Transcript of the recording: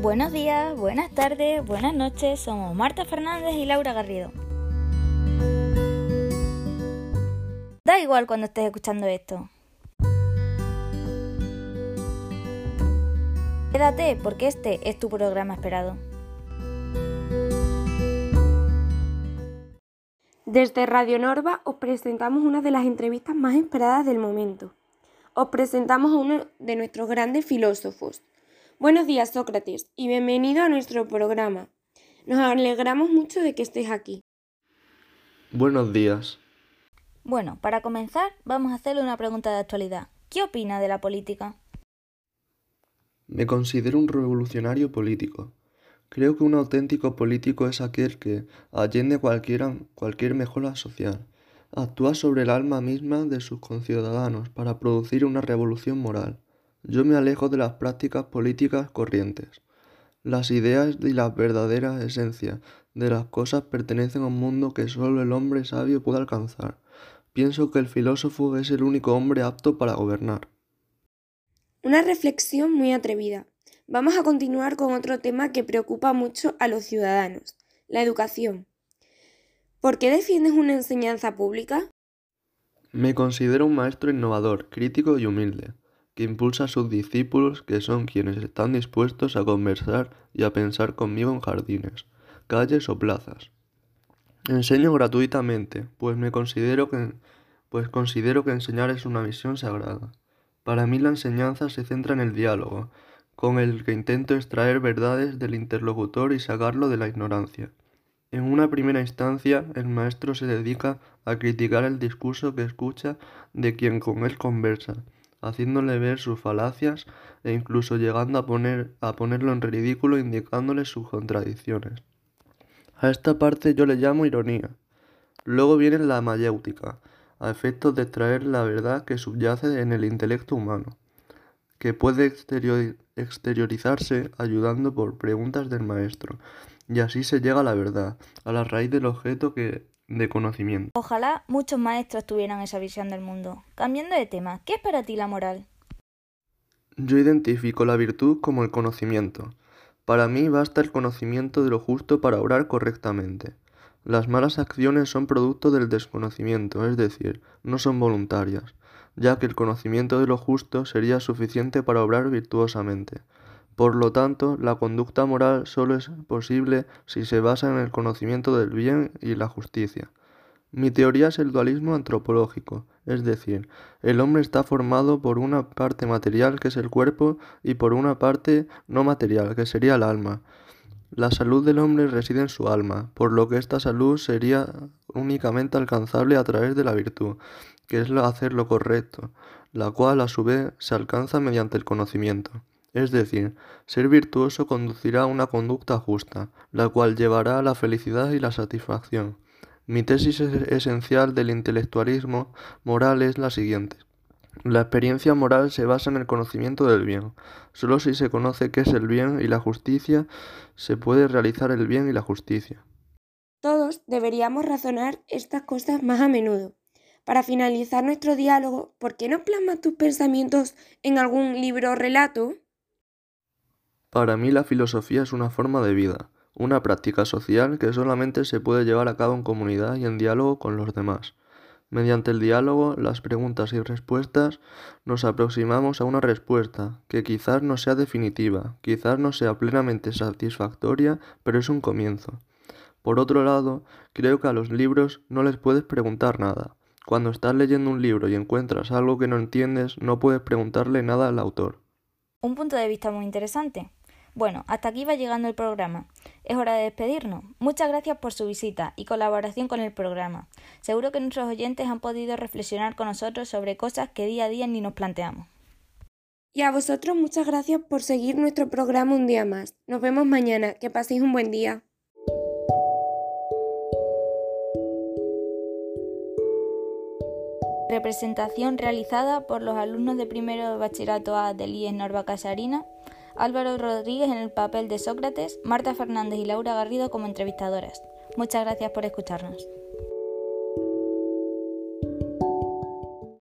Buenos días, buenas tardes, buenas noches, somos Marta Fernández y Laura Garrido. Da igual cuando estés escuchando esto. Quédate porque este es tu programa esperado. Desde Radio Norva os presentamos una de las entrevistas más esperadas del momento. Os presentamos a uno de nuestros grandes filósofos, Buenos días, Sócrates, y bienvenido a nuestro programa. Nos alegramos mucho de que estés aquí. Buenos días. Bueno, para comenzar, vamos a hacerle una pregunta de actualidad. ¿Qué opina de la política? Me considero un revolucionario político. Creo que un auténtico político es aquel que, allende cualquiera, cualquier mejora social, actúa sobre el alma misma de sus conciudadanos para producir una revolución moral yo me alejo de las prácticas políticas corrientes. Las ideas y la verdadera esencia de las cosas pertenecen a un mundo que solo el hombre sabio puede alcanzar. Pienso que el filósofo es el único hombre apto para gobernar. Una reflexión muy atrevida. Vamos a continuar con otro tema que preocupa mucho a los ciudadanos, la educación. ¿Por qué defiendes una enseñanza pública? Me considero un maestro innovador, crítico y humilde que impulsa a sus discípulos que son quienes están dispuestos a conversar y a pensar conmigo en jardines, calles o plazas. Enseño gratuitamente, pues me considero que pues considero que enseñar es una misión sagrada. Para mí la enseñanza se centra en el diálogo, con el que intento extraer verdades del interlocutor y sacarlo de la ignorancia. En una primera instancia, el maestro se dedica a criticar el discurso que escucha de quien con él conversa, haciéndole ver sus falacias e incluso llegando a, poner, a ponerlo en ridículo indicándole sus contradicciones. A esta parte yo le llamo ironía. Luego viene la mayéutica, a efectos de extraer la verdad que subyace en el intelecto humano, que puede exteriorizarse ayudando por preguntas del maestro, y así se llega a la verdad, a la raíz del objeto que de conocimiento. Ojalá muchos maestros tuvieran esa visión del mundo. Cambiando de tema, ¿qué es para ti la moral? Yo identifico la virtud como el conocimiento. Para mí basta el conocimiento de lo justo para obrar correctamente. Las malas acciones son producto del desconocimiento, es decir, no son voluntarias, ya que el conocimiento de lo justo sería suficiente para obrar virtuosamente. Por lo tanto, la conducta moral solo es posible si se basa en el conocimiento del bien y la justicia. Mi teoría es el dualismo antropológico, es decir, el hombre está formado por una parte material que es el cuerpo y por una parte no material que sería el alma. La salud del hombre reside en su alma, por lo que esta salud sería únicamente alcanzable a través de la virtud, que es hacer lo correcto, la cual a su vez se alcanza mediante el conocimiento. Es decir, ser virtuoso conducirá a una conducta justa, la cual llevará a la felicidad y la satisfacción. Mi tesis esencial del intelectualismo moral es la siguiente. La experiencia moral se basa en el conocimiento del bien. Solo si se conoce qué es el bien y la justicia, se puede realizar el bien y la justicia. Todos deberíamos razonar estas cosas más a menudo. Para finalizar nuestro diálogo, ¿por qué no plasmas tus pensamientos en algún libro o relato? Para mí la filosofía es una forma de vida, una práctica social que solamente se puede llevar a cabo en comunidad y en diálogo con los demás. Mediante el diálogo, las preguntas y respuestas, nos aproximamos a una respuesta que quizás no sea definitiva, quizás no sea plenamente satisfactoria, pero es un comienzo. Por otro lado, creo que a los libros no les puedes preguntar nada. Cuando estás leyendo un libro y encuentras algo que no entiendes, no puedes preguntarle nada al autor. Un punto de vista muy interesante. Bueno, hasta aquí va llegando el programa. Es hora de despedirnos. Muchas gracias por su visita y colaboración con el programa. Seguro que nuestros oyentes han podido reflexionar con nosotros sobre cosas que día a día ni nos planteamos. Y a vosotros muchas gracias por seguir nuestro programa un día más. Nos vemos mañana. Que paséis un buen día. Representación realizada por los alumnos de primero de bachillerato A del IES Norva Casarina Álvaro Rodríguez en el papel de Sócrates, Marta Fernández y Laura Garrido como entrevistadoras. Muchas gracias por escucharnos.